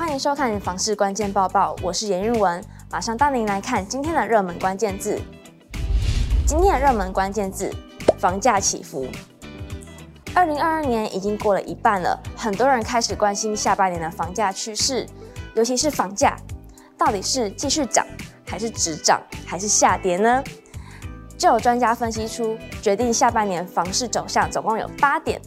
欢迎收看房市关键报报，我是严韵文，马上带您来看今天的热门关键字。今天的热门关键字：房价起伏。二零二二年已经过了一半了，很多人开始关心下半年的房价趋势，尤其是房价到底是继续涨，还是止涨，还是下跌呢？就有专家分析出，决定下半年房市走向总共有八点，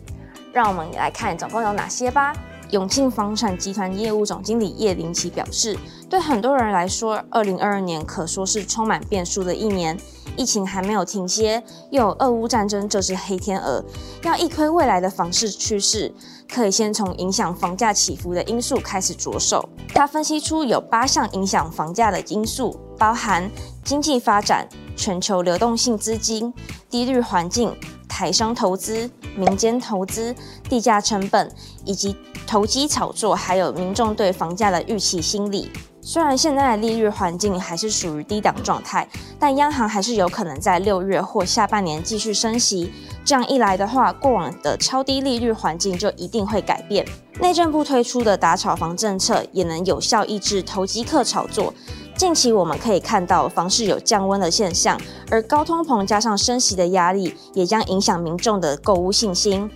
让我们来看总共有哪些吧。永庆房产集团业务总经理叶林奇表示，对很多人来说，二零二二年可说是充满变数的一年。疫情还没有停歇，又有俄乌战争这只黑天鹅，要一窥未来的房市趋势，可以先从影响房价起伏的因素开始着手。他分析出有八项影响房价的因素，包含经济发展、全球流动性资金、低率环境、台商投资、民间投资、地价成本，以及投机炒作，还有民众对房价的预期心理。虽然现在的利率环境还是属于低档状态，但央行还是有可能在六月或下半年继续升息。这样一来的话，过往的超低利率环境就一定会改变。内政部推出的打炒房政策也能有效抑制投机客炒作。近期我们可以看到房市有降温的现象，而高通膨加上升息的压力，也将影响民众的购屋信心。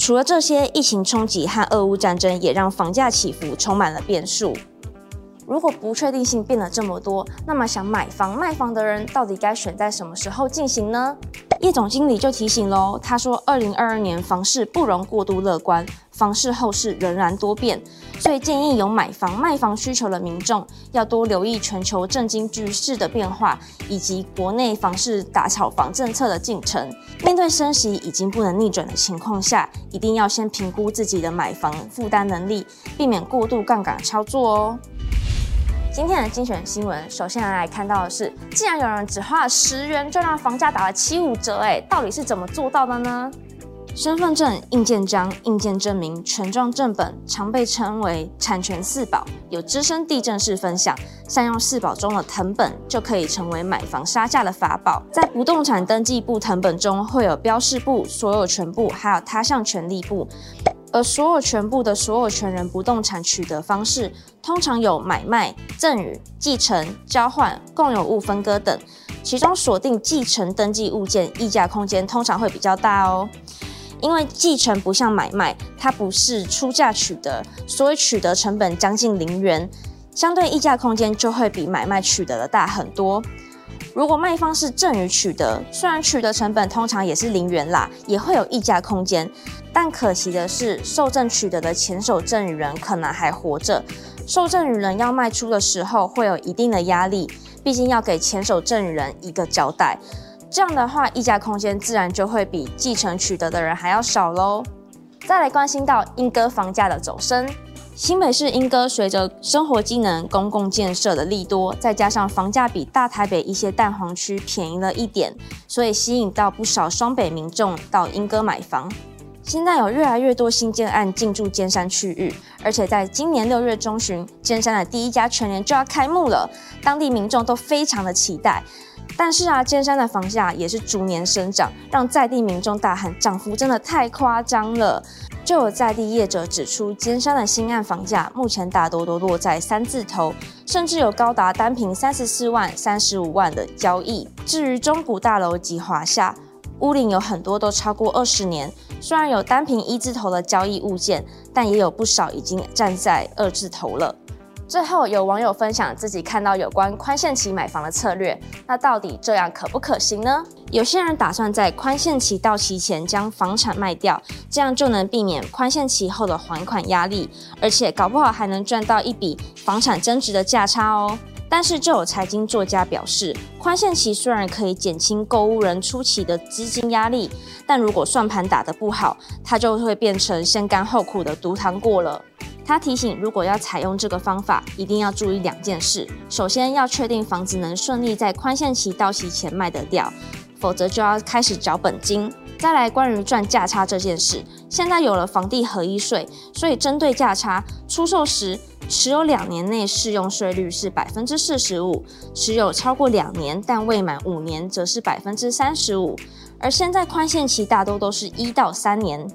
除了这些，疫情冲击和俄乌战争也让房价起伏充满了变数。如果不确定性变了这么多，那么想买房卖房的人到底该选在什么时候进行呢？叶总经理就提醒喽，他说，二零二二年房市不容过度乐观，房市后市仍然多变，所以建议有买房卖房需求的民众要多留意全球政经局势的变化，以及国内房市打炒房政策的进程。面对升息已经不能逆转的情况下，一定要先评估自己的买房负担能力，避免过度杠杆操作哦。今天的精选新闻，首先来看到的是，竟然有人只花了十元就让房价打了七五折，哎，到底是怎么做到的呢？身份证、印鉴章、印鉴证明、权状正本，常被称为产权四宝，有资深地政士分享，善用四宝中的藤本，就可以成为买房杀价的法宝。在不动产登记簿藤本中，会有标示簿、所有权簿，还有他项权利簿。而所有权簿的所有权人不动产取得方式，通常有买卖、赠与、继承、交换、共有物分割等，其中锁定继承登记物件议价空间通常会比较大哦。因为继承不像买卖，它不是出价取得，所以取得成本将近零元，相对溢价空间就会比买卖取得的大很多。如果卖方是赠与取得，虽然取得成本通常也是零元啦，也会有溢价空间，但可惜的是，受赠取得的前手赠与人可能还活着，受赠与人要卖出的时候会有一定的压力，毕竟要给前手赠与人一个交代。这样的话，溢价空间自然就会比继承取得的人还要少喽。再来关心到英歌房价的走升。新北市英歌随着生活机能、公共建设的利多，再加上房价比大台北一些蛋黄区便宜了一点，所以吸引到不少双北民众到英歌买房。现在有越来越多新建案进驻尖山区域，而且在今年六月中旬，尖山的第一家全联就要开幕了，当地民众都非常的期待。但是啊，尖山的房价也是逐年生长，让在地民众大喊涨幅真的太夸张了。就有在地业者指出，尖山的新案房价目前大多都落在三字头，甚至有高达单坪三十四万、三十五万的交易。至于中古大楼及华夏，屋龄有很多都超过二十年，虽然有单凭一字头的交易物件，但也有不少已经站在二字头了。最后，有网友分享自己看到有关宽限期买房的策略，那到底这样可不可行呢？有些人打算在宽限期到期前将房产卖掉，这样就能避免宽限期后的还款压力，而且搞不好还能赚到一笔房产增值的价差哦。但是，就有财经作家表示，宽限期虽然可以减轻购物人初期的资金压力，但如果算盘打得不好，它就会变成先甘后苦的毒糖过了。他提醒，如果要采用这个方法，一定要注意两件事：首先要确定房子能顺利在宽限期到期前卖得掉，否则就要开始找本金。再来，关于赚价差这件事，现在有了房地合一税，所以针对价差出售时，持有两年内适用税率是百分之四十五，持有超过两年但未满五年则是百分之三十五。而现在宽限期大多都是一到三年。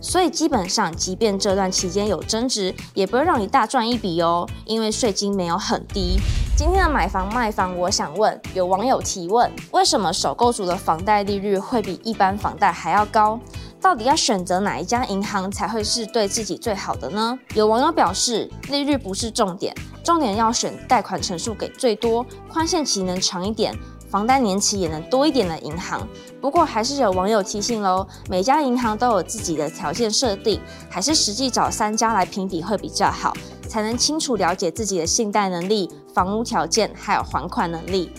所以基本上，即便这段期间有增值，也不会让你大赚一笔哦，因为税金没有很低。今天的买房卖房，我想问，有网友提问：为什么首购族的房贷利率会比一般房贷还要高？到底要选择哪一家银行才会是对自己最好的呢？有网友表示，利率不是重点，重点要选贷款成数给最多、宽限期能长一点、房贷年期也能多一点的银行。不过还是有网友提醒喽，每家银行都有自己的条件设定，还是实际找三家来评比会比较好，才能清楚了解自己的信贷能力、房屋条件还有还款能力。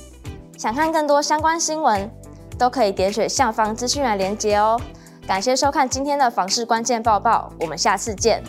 想看更多相关新闻，都可以点选下方资讯栏连接哦。感谢收看今天的房事关键报报，我们下次见。